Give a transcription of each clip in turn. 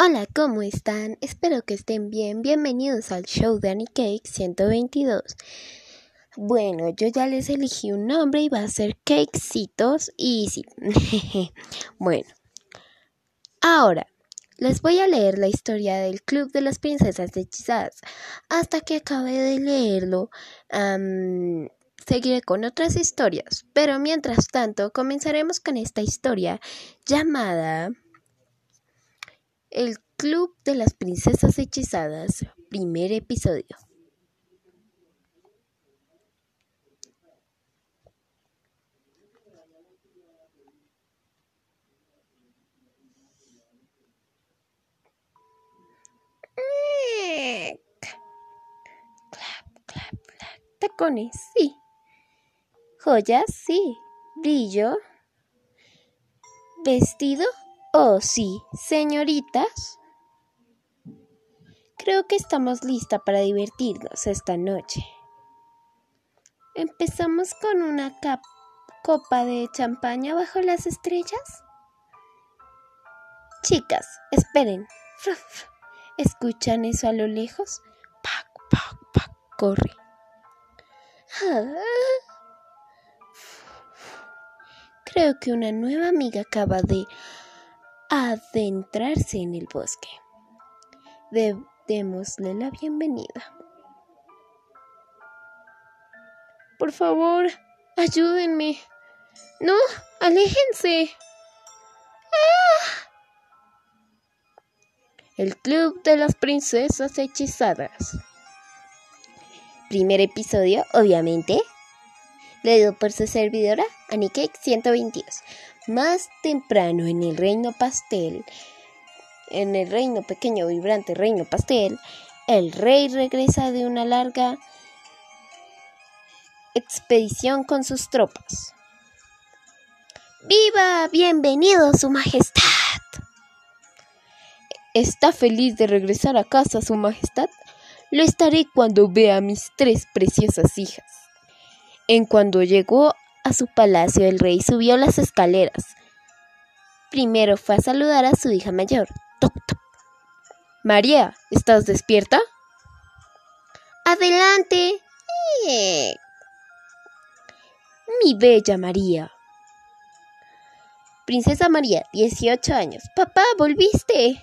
Hola, ¿cómo están? Espero que estén bien. Bienvenidos al show de Annie Cake 122. Bueno, yo ya les elegí un nombre y va a ser Cakecitos y sí. bueno, ahora les voy a leer la historia del Club de las Princesas Hechizadas. Hasta que acabe de leerlo, seguiré con otras historias. Pero mientras tanto, comenzaremos con esta historia llamada el Club de las Princesas Hechizadas, primer episodio. Tacones, sí. Joyas, sí. Brillo. Vestido, Oh, sí, señoritas. Creo que estamos listas para divertirnos esta noche. ¿Empezamos con una copa de champaña bajo las estrellas? Chicas, esperen. ¿Escuchan eso a lo lejos? Pac, pac, pac, corre. Ah. Creo que una nueva amiga acaba de adentrarse en el bosque. démosle la bienvenida. Por favor, ayúdenme. No, aléjense. ¡Ah! El Club de las Princesas Hechizadas. Primer episodio, obviamente. Leído por su servidora, Anikek 122. Más temprano en el reino pastel, en el reino pequeño, vibrante reino pastel, el rey regresa de una larga expedición con sus tropas. ¡Viva! ¡Bienvenido, Su Majestad! ¿Está feliz de regresar a casa, Su Majestad? Lo estaré cuando vea a mis tres preciosas hijas. En cuando llegó a su palacio, el rey subió las escaleras. Primero fue a saludar a su hija mayor. Toc, toc. María, ¿estás despierta? Adelante. Mi bella María. Princesa María, 18 años. Papá, volviste.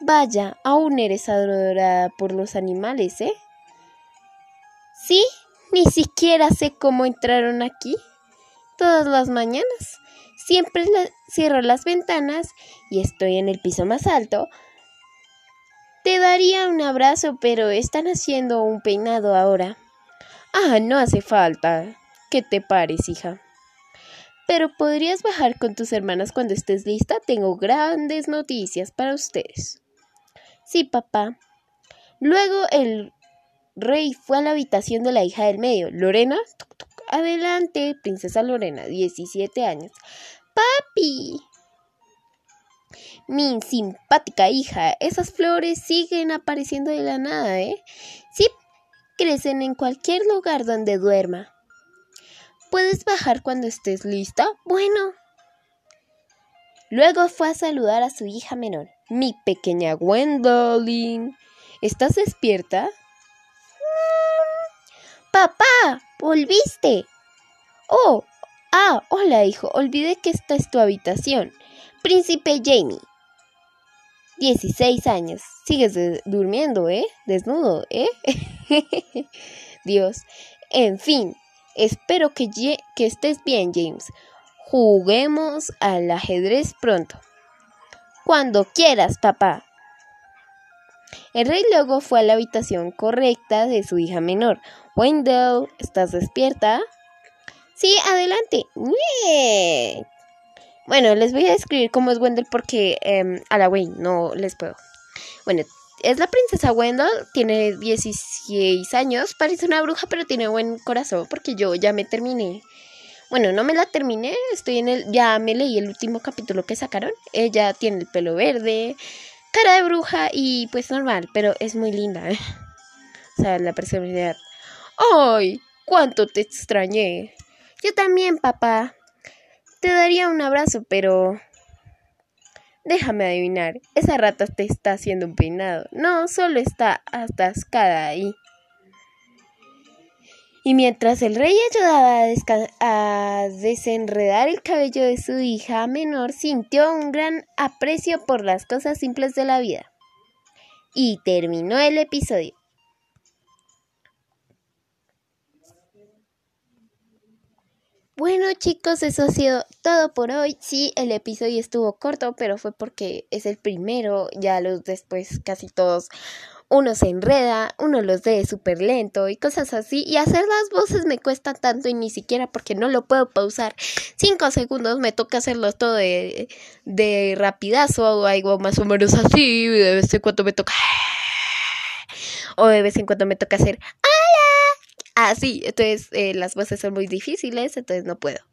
Vaya, aún eres adorada por los animales, ¿eh? Sí, ni siquiera sé cómo entraron aquí. Todas las mañanas. Siempre cierro las ventanas y estoy en el piso más alto. Te daría un abrazo, pero están haciendo un peinado ahora. Ah, no hace falta. ¿Qué te pares, hija? Pero podrías bajar con tus hermanas cuando estés lista. Tengo grandes noticias para ustedes. Sí, papá. Luego el Rey fue a la habitación de la hija del medio. Lorena, adelante, princesa Lorena, 17 años. Papi. Mi simpática hija, esas flores siguen apareciendo de la nada, ¿eh? Sí, crecen en cualquier lugar donde duerma. ¿Puedes bajar cuando estés lista? Bueno. Luego fue a saludar a su hija menor. Mi pequeña Gwendolyn. ¿Estás despierta? Papá, volviste. Oh, ah, hola hijo, olvidé que esta es tu habitación. Príncipe Jamie. 16 años. Sigues durmiendo, ¿eh? Desnudo, ¿eh? Dios. En fin, espero que, que estés bien, James. Juguemos al ajedrez pronto. Cuando quieras, papá. El rey luego fue a la habitación correcta de su hija menor. Wendell, ¿estás despierta? Sí, adelante. Bueno, les voy a describir cómo es Wendell porque em, a la Wayne no les puedo. Bueno, es la princesa Wendell, tiene 16 años, parece una bruja, pero tiene buen corazón porque yo ya me terminé. Bueno, no me la terminé, estoy en el ya me leí el último capítulo que sacaron. Ella tiene el pelo verde, cara de bruja y pues normal, pero es muy linda. ¿eh? O sea, la personalidad. ¡Ay! ¡Cuánto te extrañé! Yo también, papá. Te daría un abrazo, pero... Déjame adivinar, esa rata te está haciendo un peinado. No, solo está atascada ahí. Y mientras el rey ayudaba a, desenredar el cabello de su hija menor, sintió un gran aprecio por las cosas simples de la vida. Y terminó el episodio. Bueno chicos, eso ha sido todo por hoy. Sí, el episodio estuvo corto, pero fue porque es el primero. Ya los después casi todos uno se enreda, uno los lee súper lento y cosas así. Y hacer las voces me cuesta tanto y ni siquiera porque no lo puedo pausar. Cinco segundos me toca hacerlo todo de, de rapidazo o algo más o menos así. De vez en cuando me toca... O de vez en cuando me toca hacer... ¡Hola! Así, entonces eh, las voces son muy difíciles, entonces no puedo.